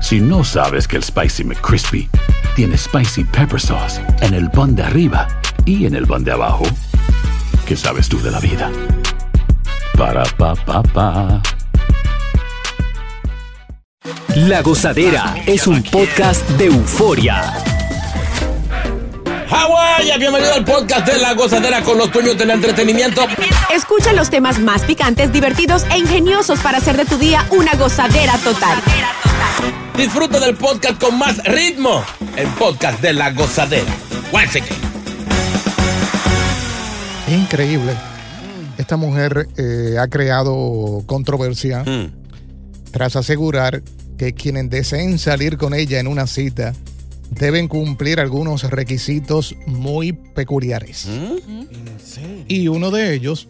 Si no sabes que el Spicy McCrispy tiene Spicy Pepper Sauce en el pan de arriba y en el pan de abajo, ¿qué sabes tú de la vida? Para, pa, pa, pa. La Gozadera es un podcast de euforia. Hawái, bienvenido al podcast de La Gozadera con los dueños del entretenimiento. Escucha los temas más picantes, divertidos e ingeniosos para hacer de tu día una gozadera total. Disfruta del podcast con más ritmo. El podcast de La Gozadera. Once. Increíble. Esta mujer eh, ha creado controversia Mm. tras asegurar que quienes deseen salir con ella en una cita deben cumplir algunos requisitos muy peculiares. Y uno de ellos,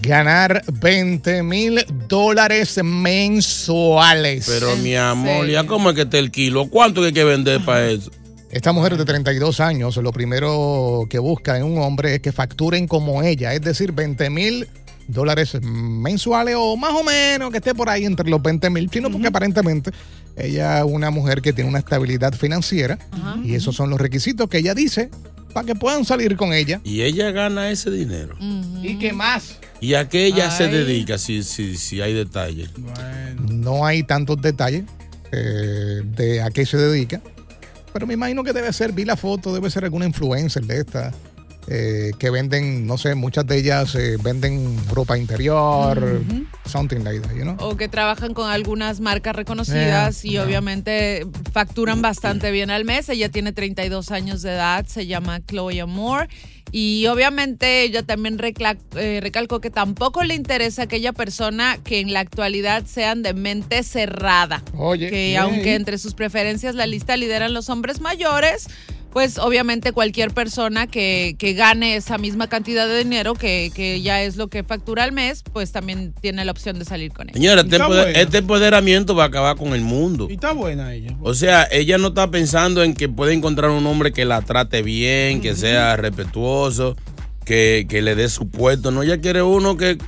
ganar 20 mil dólares mensuales. Pero mi amor, ¿ya cómo es que está el kilo? ¿Cuánto hay que vender para eso? Esta mujer de 32 años, lo primero que busca en un hombre es que facturen como ella, es decir, 20 mil dólares mensuales o más o menos que esté por ahí entre los 20 mil, sino porque aparentemente ella es una mujer que tiene una estabilidad financiera y esos son los requisitos que ella dice para que puedan salir con ella. Y ella gana ese dinero. ¿Y qué más? ¿Y a qué ella se dedica si, si, si hay detalles? No hay tantos detalles eh, de a qué se dedica, pero me imagino que debe ser, vi la foto, debe ser alguna influencer de esta. Eh, que venden, no sé, muchas de ellas eh, venden ropa interior, something like that, you know? O que trabajan con algunas marcas reconocidas y obviamente facturan bastante bien al mes. Ella tiene 32 años de edad, se llama Chloe Moore. Y obviamente ella también eh, recalcó que tampoco le interesa aquella persona que en la actualidad sean de mente cerrada. Oye, que aunque entre sus preferencias la lista lideran los hombres mayores, pues obviamente cualquier persona que, que gane esa misma cantidad de dinero, que, que ya es lo que factura al mes, pues también tiene la opción de salir con él. Señora, este, empoder- este empoderamiento va a acabar con el mundo. Y está buena ella. O sea, ella no está pensando en que puede encontrar un hombre que la trate bien, que sea respetuoso, que, que le dé su puesto. No, ella quiere uno que,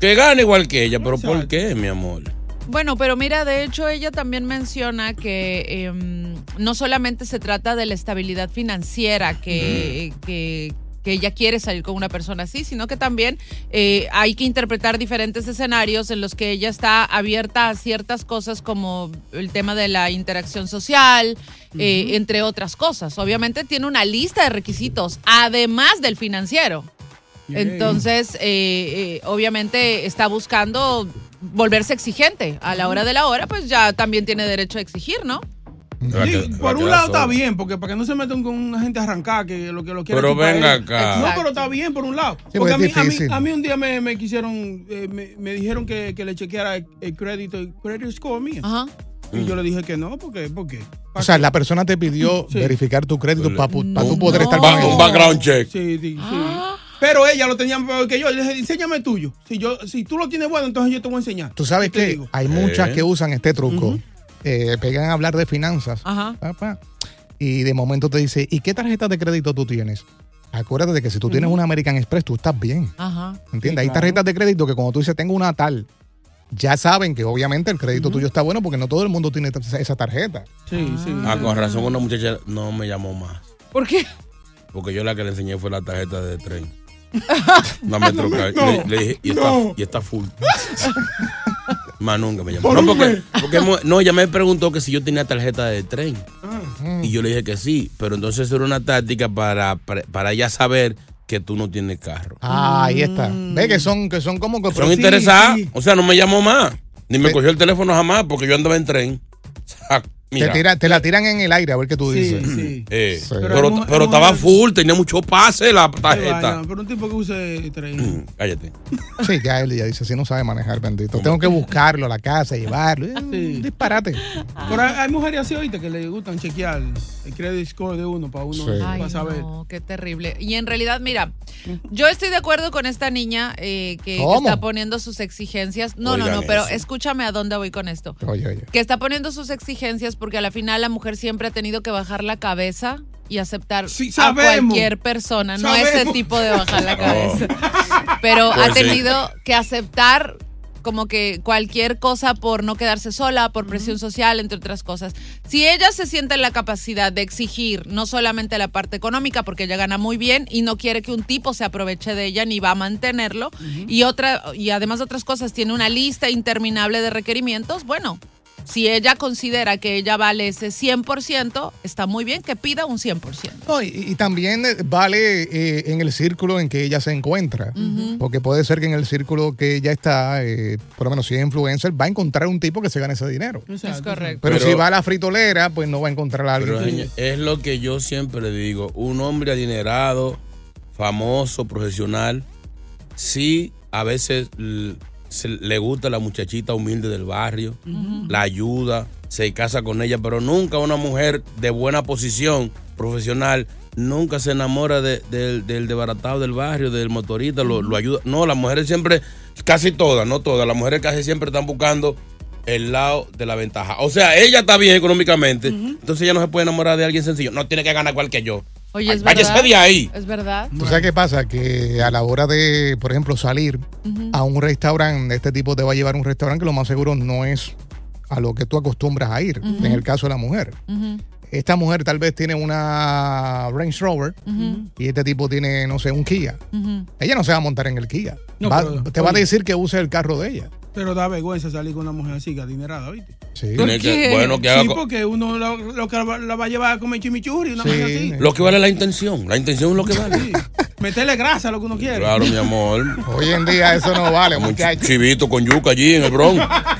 que gane igual que ella. ¿Pero por qué, mi amor? Bueno, pero mira, de hecho ella también menciona que em, no solamente se trata de la estabilidad financiera que, que, que ella quiere salir con una persona así, sino que también eh, hay que interpretar diferentes escenarios en los que ella está abierta a ciertas cosas como el tema de la interacción social, eh, entre otras cosas. Obviamente tiene una lista de requisitos, además del financiero. Entonces, eh, eh, obviamente está buscando volverse exigente. A la hora de la hora, pues ya también tiene derecho a exigir, ¿no? Sí, por un lado está bien, porque para que no se metan con una gente arrancada que lo que lo quiere Pero venga acá. No, pero está bien por un lado. Sí, porque porque a mí, a, mí, a mí un día me, me quisieron, eh, me, me dijeron que, que le chequeara el, el crédito, el credit score mío. Ajá. Y yo le dije que no, porque, ¿por qué? O sea, la persona te pidió Sí. verificar tu crédito para tu No. poder estar con un background check. Sí, sí, sí. Pero ella lo tenía peor que yo. Le dije, enséñame el tuyo. Si, yo, si tú lo tienes bueno, entonces yo te voy a enseñar. Tú sabes que digo. hay muchas Eh. que usan este truco. Eh, pegan a hablar de finanzas. Ajá. papá, y de momento te dice, ¿y qué tarjeta de crédito tú tienes? Acuérdate de que si tú tienes una American Express, tú estás bien. Ajá. ¿Entiendes? Hay tarjetas de crédito que cuando tú dices, tengo una tal, ya saben que obviamente el crédito tuyo está bueno porque no todo el mundo tiene esa- tarjeta. Sí, sí. Ah, con razón una muchacha no me llamó más. ¿Por qué? Porque yo la que le enseñé fue la tarjeta de tren. Una Metrocard. No, le, le dije, y está, no. y está full. Más nunca me llamó. Por No, porque, no, ella me preguntó que si yo tenía tarjeta de tren. Y yo le dije que sí. Pero entonces era una táctica para, para, para ella saber que tú no tienes carro. Ah, ahí está. Ve que son, que son como que... Son sí, interesadas. sí. O sea, no me llamó más. Ni me cogió el teléfono jamás porque yo andaba en tren. Te, tira- te la tiran en el aire a ver qué tú Sí, dices. sí. eh, Sí. pero, estaba full, tenía mucho pase la tarjeta. vaina, Pero un tipo que use tren. Mm, Cállate. Sí, ya él ya dice, si no sabe manejar, bendito. Tengo que buscarlo a la casa, llevarlo. Sí. disparate. Pero hay, hay mujeres así ahorita que le gustan chequear el credit score de uno para uno Sí. para Ay, saber. no, qué terrible. Y en realidad, mira, yo estoy de acuerdo con esta niña eh, que, está poniendo sus exigencias. No, no, Oigan no, pero eso. escúchame a dónde voy con esto. Oye, oye. Que está poniendo sus exigencias porque a la final la mujer siempre ha tenido que bajar la cabeza y aceptar Sí, a sabemos. cualquier persona, no ese Sabemos. tipo de bajar la cabeza. Pero Pues ha sí. tenido que aceptar como que cualquier cosa por no quedarse sola, por presión social, entre otras cosas. Si ella se siente en la capacidad de exigir no solamente la parte económica, porque ella gana muy bien y no quiere que un tipo se aproveche de ella ni va a mantenerlo, y otra y además de otras cosas tiene una lista interminable de requerimientos, bueno, si ella considera que ella vale ese 100%, está muy bien que pida un 100%. No, y, y también eh, vale eh, en el círculo en que ella se encuentra. Porque puede ser que en el círculo que ella está, eh, por lo menos si es influencer, va a encontrar un tipo que se gane ese dinero. Exacto. Es correcto. Pero, Pero- si va a la fritolera, pues no va a encontrar a alguien. Pero que- es lo que yo siempre digo. Un hombre adinerado, famoso, profesional, sí a veces se- le gusta la muchachita humilde del barrio, la ayuda, se casa con ella, pero nunca una mujer de buena posición profesional nunca se enamora de- del, del desbaratado del barrio, del motorista, lo, lo ayuda. No, las mujeres siempre, casi todas, no todas, las mujeres casi siempre están buscando el lado de la ventaja. O sea, ella está bien económicamente, entonces ella no se puede enamorar de alguien sencillo. No tiene que ganar igual que yo. Oye, es Váyase verdad. de ahí. Es verdad. ¿Tú sabes qué pasa? Que a la hora de, por ejemplo, salir a un restaurante, este tipo te va a llevar a un restaurante que lo más seguro no es a lo que tú acostumbras a ir, en el caso de la mujer. Ujú, Esta mujer tal vez tiene una Range Rover y este tipo tiene, no sé, un Kia. Ella no se va a montar en el Kia. No, Va- pero, te va a decir que use el carro de ella. Pero da vergüenza salir con una mujer así, que adinerada, ¿oíste? Sí. ¿Por Tiene que- qué? bueno, que haga Sí, porque uno lo, lo que la, va a llevar a comer chimichurri, una Sí. mujer así. lo que vale es la intención. La intención es lo que vale. Sí. Meterle grasa a lo que uno quiere. Claro, mi amor. Hoy en día eso no vale, muchachos. chivito con yuca allí en el Bronx.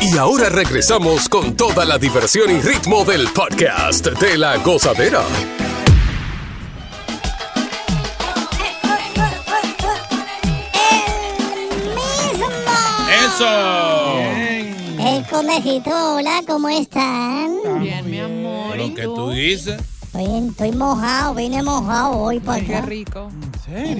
Y ahora regresamos con toda la diversión y ritmo del podcast de la gozadera. Eso. El conejito, hola, ¿cómo están? Bien, mi amor. Lo ¿y que tú dices. Estoy, estoy mojado, vine mojado hoy para Ay, qué acá. rico.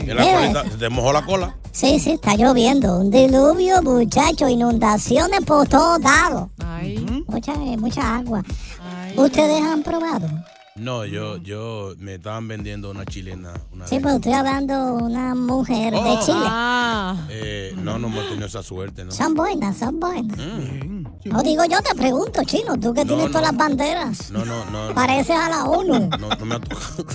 La se te mojó la cola. Sí, sí, está lloviendo. Un diluvio, muchachos, inundaciones por todos lados. Ay, Mucha, mucha agua. ay. ¿Ustedes han probado? No, yo, yo me estaban vendiendo una chilena. Una Sí, vez. pero estoy hablando de una mujer de Oh. Chile. Ah, Eh, no, no hemos tenido esa suerte, ¿no? Son buenas, son buenas. Mm. No digo yo, te pregunto, chino, tú que No, tienes no. todas las banderas. No, no, no. no. Pareces a la ONU. No, no me ha tocado.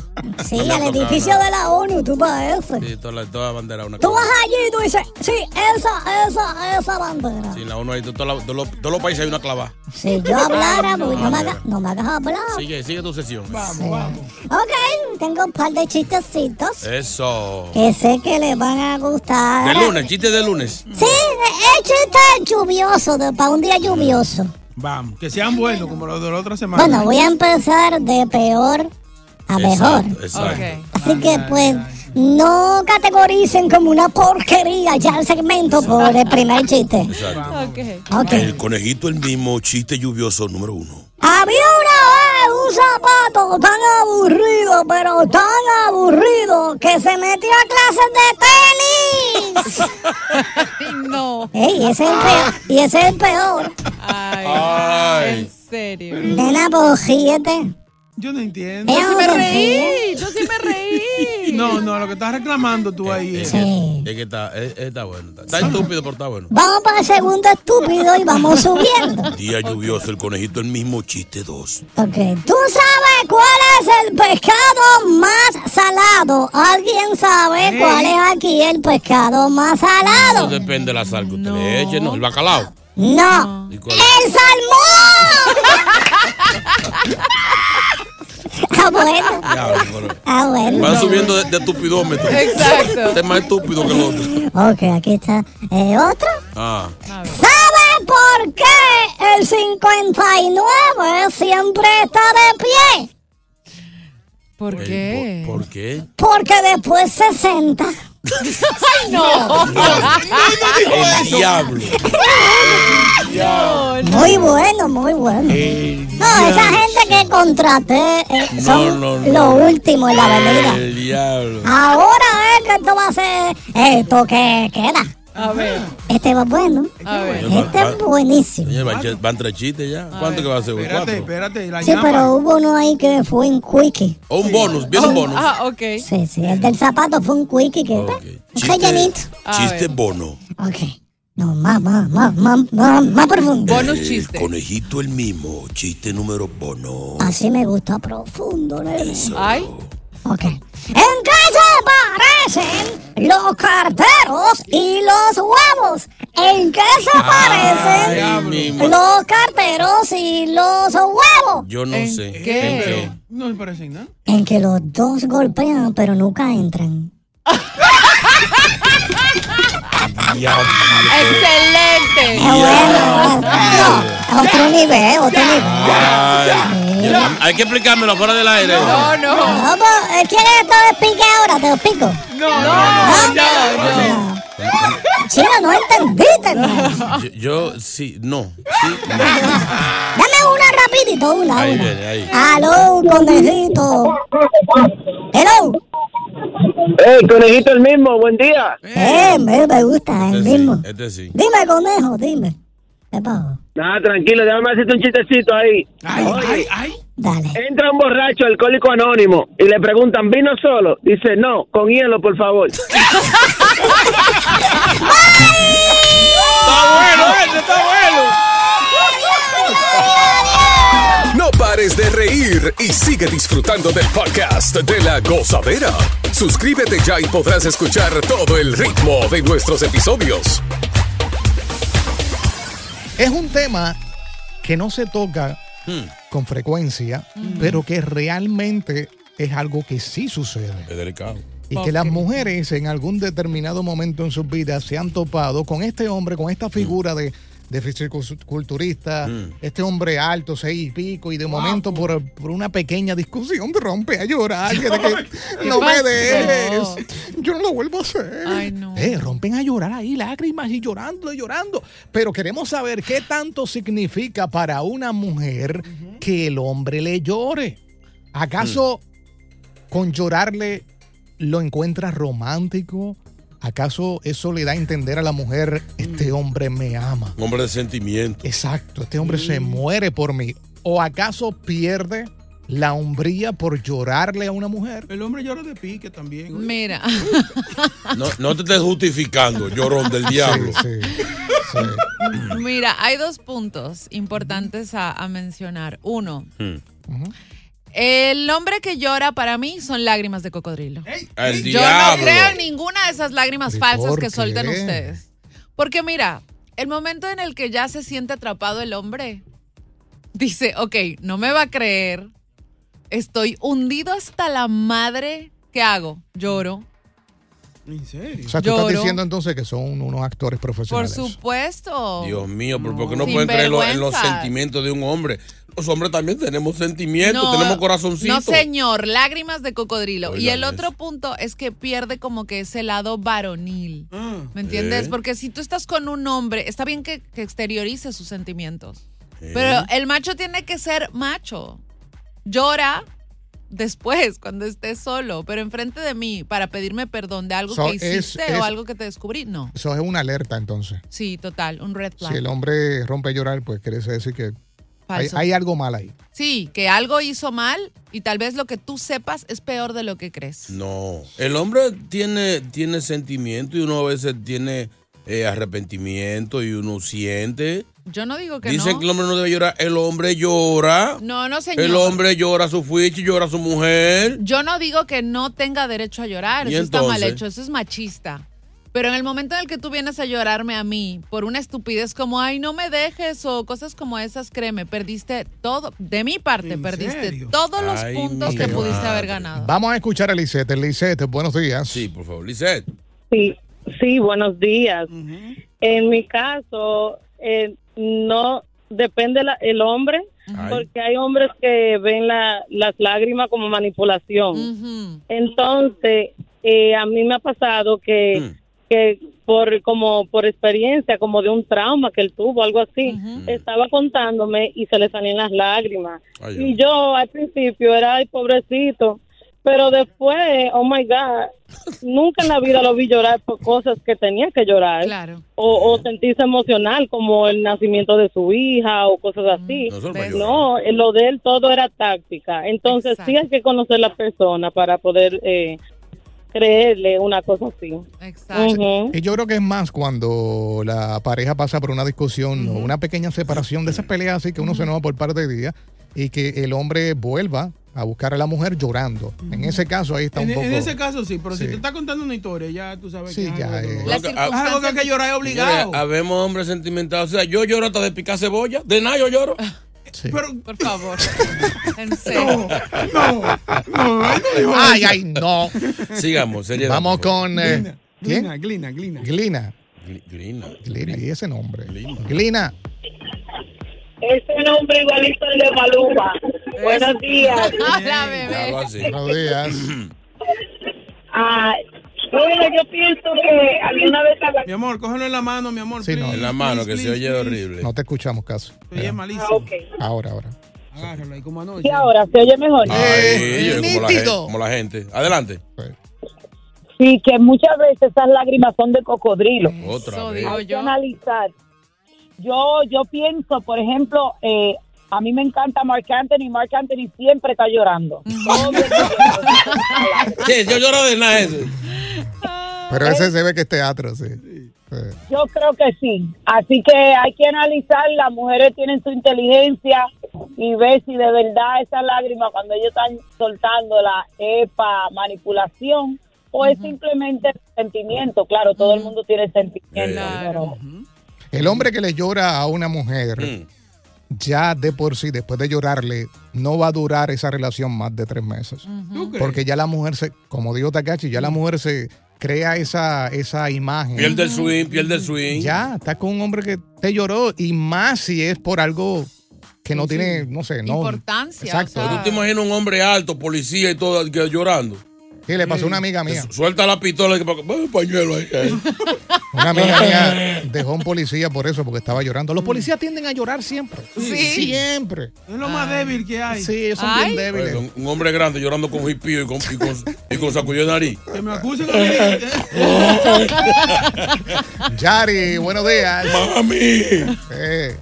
Sí, no al edificio nada. de la ONU, tú pareces. Sí, toda la, toda la bandera una Tú cosa. vas allí y tú dices, sí, esa, esa, esa bandera. Sí, la uno ahí, todos los- países hay una clavada. Si yo hablara, pues no me hagas, no me hagas hablar. Sigue, sigue tu sesión. Vamos, vamos. Ok, tengo un par de chistecitos Eso. que sé que les van a gustar. De lunes, chiste de lunes. Sí, es chiste lluvioso, de- para un día lluvioso. Vamos, que sean buenos como los de la otra semana. Bueno, voy a empezar de peor a mejor. Exacto, exacto. Así que pues no categoricen como una porquería ya el segmento por el primer chiste. Ok. El conejito el mismo chiste lluvioso número uno. Había una vez un zapato tan aburrido, pero tan aburrido, que se metió a clases de tenis. no. Ey, ese es el peor. Y ese es el peor. Ay, en serio. Nena, pues ríete. Yo no entiendo. Yo sí me reí, yo sí me reí. No, no, lo que estás reclamando tú ahí es. Sí. Es que está, es- está bueno. Está, está estúpido, pero está bueno. Vamos para el segundo estúpido y vamos subiendo. Día lluvioso, el conejito el mismo chiste dos. Ok, ¿tú sabes cuál es el pescado más salado? ¿Alguien sabe cuál es aquí el pescado más Eso salado? depende de la sal que usted le eche, ¿no? El bacalao. No, ¿Y cuál el salmón. ah, bueno. Ah, bueno. Van subiendo de, de estupidómetro. Exacto. Este es más estúpido que el otro. Ok, aquí está. Eh, ¿Otro? Ah. ¿Sabe por qué el 59 siempre está de pie? ¿Por qué? ¿Por qué? Porque después 60. ¡Ay, no! El diablo. Muy bueno, muy bueno. No, esa gente que contraté eh, No, son no, no. lo último en la avenida. El diablo. Ahora es que esto va a ser esto que queda. A ver, Este va bueno. a ver. Este es buenísimo. Van, van tres chistes ya. ¿Cuánto que va a ser? Espérate, ¿Cuatro? espérate. La Sí, llama. pero hubo uno ahí que fue un quickie. O un bonus, viene un bonus. Ah, ok. Sí, sí, el del zapato fue un quickie que Chiste ver. bono. Ok. No, más, más, más, más, más, más profundo. Bonus El chiste. conejito el mismo. Chiste número bono. Así me gusta profundo, nene. Ay, Ok. Los carteros y los huevos? ¿En qué se parecen los carteros y los huevos? Yo no ¿En sé. qué? ¿En qué? No me parecen nada. En que los dos golpean pero nunca entran. Excelente. Es bueno. No, otro nivel, otro nivel. Ay, hay que explicármelo fuera del aire. No, no. No, pues, ¿Quieres que te lo explique ahora? Te lo explico. No, ¿No? no, Chino, no entendiste. no. Yo, yo sí, no. Sí, no. Dame una rapidito, una, Ahí una. viene, ahí. Aló, conejito. Hello. ¡Ey, conejito el mismo! ¡Buen día! Eh, me, me gusta, el Este mismo. sí, este sí. Dime, conejo, dime. ¿Qué pasó? Nada, tranquilo, déjame hacerte un chistecito ahí. Ay, ay, ay. Dale. Entra un borracho alcohólico anónimo y le preguntan, ¿vino solo? Dice, no, con hielo, por favor. Está bueno, este está bueno. No pares de reír y sigue disfrutando del podcast de la gozadera. Suscríbete ya y podrás escuchar todo el ritmo de nuestros episodios. Es un tema que no se toca Hmm, con frecuencia, pero que realmente es algo que sí sucede. Es delicado. Y que las mujeres en algún determinado momento en sus vidas se han topado con este hombre, con esta figura de, de fisiculturista, Mm. este hombre alto, seis y pico, y de momento por, por una pequeña discusión te rompe a llorar. que de que, no me yo no lo vuelvo a hacer. Ay, no. Eh, rompen a llorar ahí, lágrimas y llorando y llorando. Pero queremos saber qué tanto significa para una mujer que el hombre le llore. ¿Acaso con llorarle lo encuentra romántico? ¿Acaso eso le da a entender a la mujer, este hombre me ama? Un hombre de sentimiento. Exacto, este hombre se muere por mí. ¿O acaso pierde la hombría por llorarle a una mujer? El hombre llora de pique también. oye. Mira, No, no te estés justificando, llorón del diablo. Sí, sí. mira, hay dos puntos importantes a, a mencionar. Uno, Hmm. El hombre que llora para mí son lágrimas de cocodrilo. El Yo diablo. no creo en ninguna de esas lágrimas ¿Y falsas por que suelten qué? ustedes. Porque mira, el momento en el que ya se siente atrapado el hombre, dice, ok, no me va a creer, estoy hundido hasta la madre, ¿qué hago? Lloro. ¿En serio? O sea, tú estás diciendo entonces que son unos actores Por profesionales. supuesto. Dios mío, ¿por por qué no Sin pueden creer en los- en los vergüenza. sentimientos de un hombre? Los hombres también tenemos sentimientos, No, tenemos corazoncito. No, señor, lágrimas de cocodrilo. y el otro eso. punto es que pierde como que ese lado varonil. Ah. ¿Me entiendes? ¿Eh? Porque si tú estás con un hombre, está bien que, que exteriorice sus sentimientos. ¿Eh? Pero el macho tiene que ser macho. Llora después, cuando estés solo, pero enfrente de mí, para pedirme perdón de algo So, que hiciste es- o algo que te descubrí. No. Eso es una alerta entonces. Sí, total, un red flag. Si el hombre rompe a llorar, pues quiere decir que Falso. hay algo mal ahí. Sí, que algo hizo mal y tal vez lo que tú sepas es peor de lo que crees. No. El hombre tiene, tiene sentimiento y uno a veces tiene eh, arrepentimiento y uno siente. Yo no digo que Dicen no. que el hombre no debe llorar. El hombre llora. No, no, señor. El hombre llora a su fuichi, llora a su mujer. Yo no digo que no tenga derecho a llorar, ¿Y eso está mal hecho, eso es machista. Pero en el momento en el que tú vienes a llorarme a mí por una estupidez como, ay, no me dejes o cosas como esas, créeme, perdiste todo, de mi parte, ¿En perdiste serio? todos los Ay, puntos que pudiste haber ganado. Vamos a escuchar a Lisette. Lisette, buenos días. Sí, por favor. Lisette. Sí, sí, buenos días. En mi caso, eh, no depende la- el hombre, porque hay hombres que ven la- las lágrimas como manipulación. Entonces, eh, a mí me ha pasado que, Mm. Que por como por experiencia, como de un trauma que él tuvo, algo así, estaba contándome y se le salían las lágrimas. Ay, y yo al principio era, ay, pobrecito, pero después, oh my God, nunca en la vida lo vi llorar por cosas que tenía que llorar. Claro. O, o sentirse emocional, como el nacimiento de su hija o cosas así. No, eh, lo de él todo era táctica. Entonces sí hay que conocer la persona para poder eh, creerle una cosa así. Exacto. Y yo creo que es más cuando la pareja pasa por una discusión o una pequeña separación de esas peleas así que uno se enoja por parte de día y que el hombre vuelva a buscar a la mujer llorando. En ese caso ahí está En, un poco... en ese caso sí, pero Sí. si te está contando una historia, ya tú sabes Sí, que es ya, algo, que- Es algo que hay que llorar es obligado. Mire, habemos hombres sentimentales. O sea, yo lloro hasta de picar cebolla. De nada yo lloro. Sí. Pero, Por favor. en serio. no, no, ay, no digo Ay, ay, no. Sigamos, seriedad. Vamos con... eh, ¿Quién? Glina, Glina, Glina. Glina. Gli- Glina. Glina, y ese nombre. Glina. Glina. Ese nombre igualito al de Maluma. Buenos días. Hola, bebé. Buenos días. Ah, bueno, yo pienso que alguna vez Mi amor, cógelo en la mano, mi amor. Sí, no. En la mano, please, que se please, oye please. horrible. No te escuchamos casi. Se oye malísimo. Ah, ok. Ahora, ahora. Agárralo ahí como anoche. Y ahora, ¿se oye mejor? Ay, Eh, yo, como, la gente, nítido. como la gente. Adelante. Sí, que muchas veces esas lágrimas son de cocodrilo. Otra Eso vez. Hay que analizar. Yo, yo pienso, por ejemplo, eh, a mí me encanta Mark Anthony. Mark Anthony siempre está llorando. Sí, yo lloro de nada eso. Pero ese se ve que es teatro. Sí. Yo creo que sí. Así que hay que analizar. Las mujeres tienen su inteligencia y ver si de verdad esa lágrima cuando ellos están soltando la EPA manipulación o es simplemente sentimiento. Claro, todo el mundo tiene sentimiento. Claro. pero- El hombre que le llora a una mujer, Mm. ya de por sí, después de llorarle, no va a durar esa relación más de tres meses. ¿Tú crees? Porque ya la mujer se, como dijo Takachi, ya la mujer se crea esa, esa imagen. Pierde el swing, pierde el swing. Ya, está con un hombre que te lloró y más si es por algo que no tiene, no sé, no. Importancia, Exacto. o sea. ¿Tú te imaginas un hombre alto, policía y todo, que llorando? Sí, le pasó a una amiga mía. Suelta la pistola y un pañuelo ahí. ahí. Una amiga mía dejó a un policía por eso, porque estaba llorando. Los policías tienden a llorar siempre. Sí. Siempre. Es lo más débil que hay. Sí, son Ay. bien débiles. Un, un hombre grande llorando con hipío y con, y con, y con sacudido de nariz. Que me acusen a mí. Yari, buenos días. ¡Mami! Eh,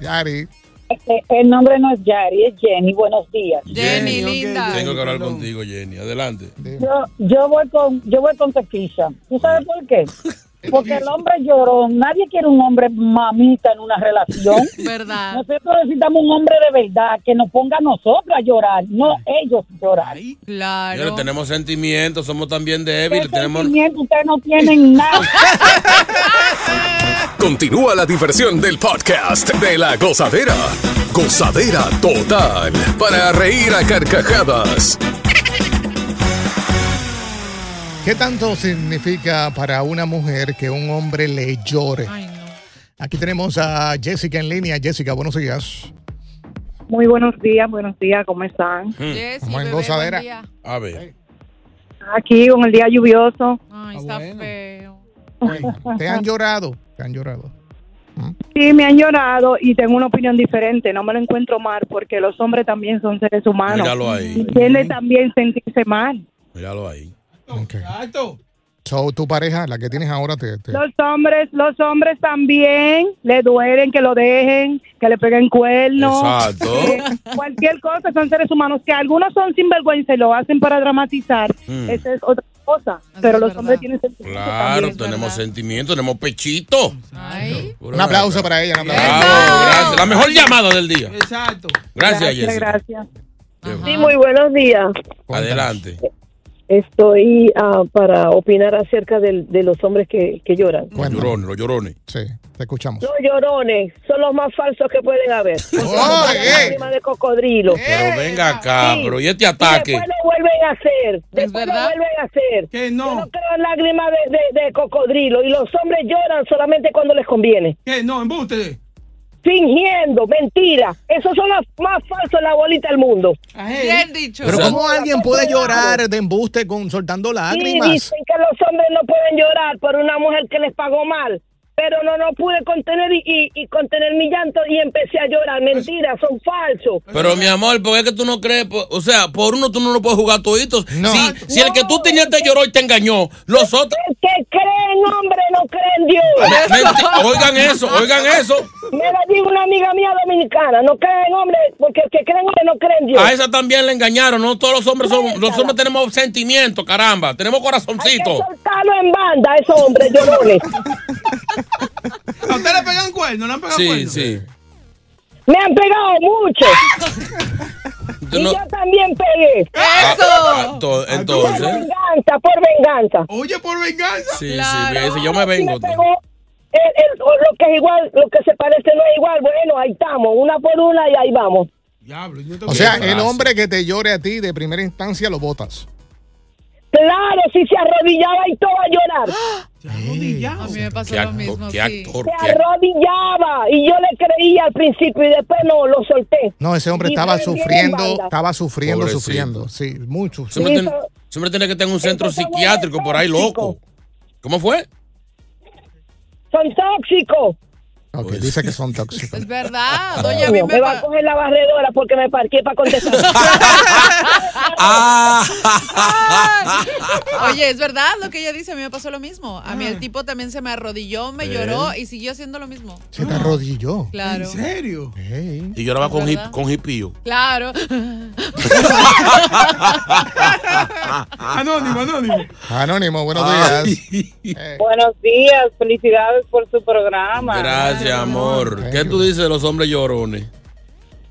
Yari. Eh, El nombre no es Yari, es Jenny. Buenos días. Jenny, ok, linda. Tengo que hablar contigo, Jenny. Adelante. Yo, yo voy con yo voy con Tequisha. ¿Tú sabes por qué? Porque el hombre lloró. Nadie quiere un hombre mamita en una relación. ¿Verdad? Nosotros necesitamos un hombre de verdad que nos ponga a nosotros a llorar, no ellos llorar. Señores, Claro. tenemos sentimientos, somos también ¿Qué débiles. Tenemos... sentimiento ustedes no tienen nada? Continúa la diversión del podcast de la gozadera. Gozadera total. Para reír a carcajadas. ¿Qué tanto significa para una mujer que un hombre le llore? Aquí tenemos a Jessica en línea. Jessica, buenos días. Muy buenos días, buenos días, ¿cómo están? Como en gozadera. A ver. Aquí con el día lluvioso. Ay, está feo. ¿Te han llorado? ¿Te han llorado? Sí, me han llorado y tengo una opinión diferente. No me lo encuentro mal porque los hombres también son seres humanos. Míralo ahí. Y tiene también sentirse mal. Míralo ahí. Exacto. So, tu pareja, la que tienes ahora, te, te- Los hombres, los hombres también le duelen que lo dejen, que le peguen cuernos. Exacto. Eh, cualquier cosa son seres humanos que algunos son sinvergüenza y lo hacen para dramatizar. Mm. Esa es otra cosa. Pero los hombres tienen sentimientos Claro, también. tenemos sentimientos, tenemos pechito. Un aplauso para ella. Un aplauso. Bravo, gracias. La mejor llamada del día. Exacto. Gracias, Jessica. gracias. Sí, muy buenos días. Adelante. Estoy ah, para opinar acerca del- de los hombres que, que lloran. Los llorones, los llorones. Sí, te escuchamos. Los llorones son los más falsos que pueden haber. Son eh. lágrimas de cocodrilo. Pero venga acá, Sí. pero ¿y este Y ataque? después lo vuelven a hacer. Después lo vuelven a hacer. Que no. Yo no creo en lágrimas de, de, de cocodrilo. Y los hombres lloran solamente cuando les conviene. ¿Qué? No, embuste. Fingiendo, mentira. Esos son los más falsos la bolita del mundo. Bien dicho. Pero ¿cómo alguien puede llorar de embuste con soltando Sí, lágrimas? dicen que los hombres no pueden llorar por una mujer que les pagó mal. Pero no, no pude contener y, y- y contener mi llanto y empecé a llorar. Mentira, son falsos. Pero mi amor, ¿por qué es que tú no crees? Por- o sea, por uno tú no lo puedes jugar toditos. Si, si el que tú tenías te lloró y te engañó, los otros... El que cree en hombre no cree en Dios. Oigan eso, oigan eso. Me lo dijo una amiga mía dominicana. No cree en hombre, porque el que cree en hombre no cree en Dios. A esa también le engañaron, no todos los hombres son, los hombres tenemos sentimientos, caramba, tenemos corazoncito. Soltarlo en banda a esos hombres llorones. ¿A usted le pegan cuernos? ¿No le han pegado Sí, cuernos? sí. Me han pegado mucho. y no- yo también pegué. Ah, ah, to- Por entonces, venganza, por venganza. Oye, por venganza. sí, sí, me dice, yo me vengo. Me pegó el- el- o lo que es igual, lo que se parece no es igual. Bueno, ahí estamos, una por una y ahí vamos. O sea, el hombre que te llore a ti de primera instancia lo botas. Claro, si se arrodillaba y todo a llorar. A mí me pasó lo actor, mismo. qué sí. actor, Se arrodillaba y yo le creía al principio y después no, lo solté. No, ese hombre Y estaba sufriendo, estaba sufriendo, Pobrecito. sufriendo. Sí, mucho. Siempre, tiene que tener un centro psiquiátrico por ahí, loco. ¿Cómo fue? Son tóxicos. Ok, dice que son tóxicos. Es verdad. Doña, a mí me, me va a coger la barredora porque me parqué para contestar. Oye, es verdad lo que ella dice. A mí me pasó lo mismo. A mí el tipo también se me arrodilló, me ¿Eh? lloró y siguió haciendo lo mismo. Se te arrodilló. Claro. ¿En serio? Y lloraba con, hip, con hipío. Claro. Anónimo, anónimo. Anónimo, buenos días. Buenos días, felicidades por su programa. Gracias, amor. ¿Qué tú dices de los hombres llorones?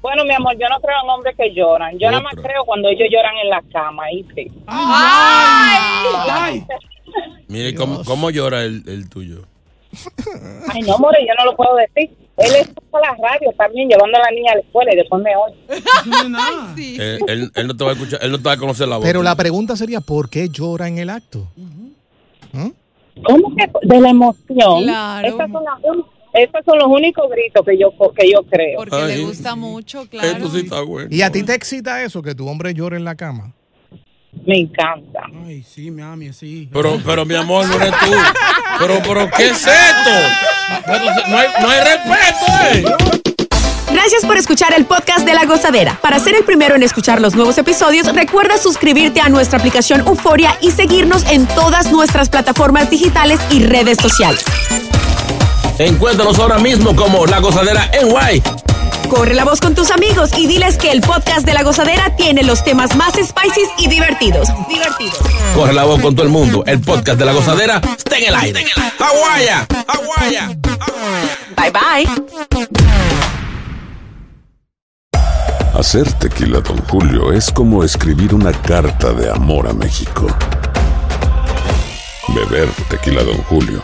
Bueno, mi amor, yo no creo en hombres que lloran. Yo nada más creo cuando ellos lloran en la cama, ¿viste? Ay. Mire, ¿cómo, cómo llora el, el tuyo? Ay, no, more, yo no lo puedo decir. Él escucha la radio también, llevando a la niña a la escuela y después me oye. Eh, él, él no te va a escuchar, él no te va a conocer la voz. Pero la pregunta sería, ¿por qué llora en el acto? ¿Cómo que? De la emoción. Claro. Esas son, las esos son los únicos gritos que yo, que yo creo. Porque le gusta mucho, claro. ¿Y a ti te excita eso, que tu hombre llore en la cama? Me encanta. Ay, sí, mami, sí. Pero, pero mi amor, no eres tú. Pero, pero, ¿qué es esto? No, hay, no hay respeto, eh. Gracias por escuchar el podcast de La Gozadera. Para ser el primero en escuchar los nuevos episodios, recuerda suscribirte a nuestra aplicación Euforia y seguirnos en todas nuestras plataformas digitales y redes sociales. Encuéntranos ahora mismo como La Gozadera en Guay. Corre la voz con tus amigos y diles que el podcast de La Gozadera tiene los temas más spicy y divertidos. Divertidos. Corre la voz con todo el mundo. El podcast de La Gozadera está en el aire. ¡Aguaya! ¡Aguaya! Bye bye. Hacer tequila, Don Julio, es como escribir una carta de amor a México. Beber tequila, Don Julio,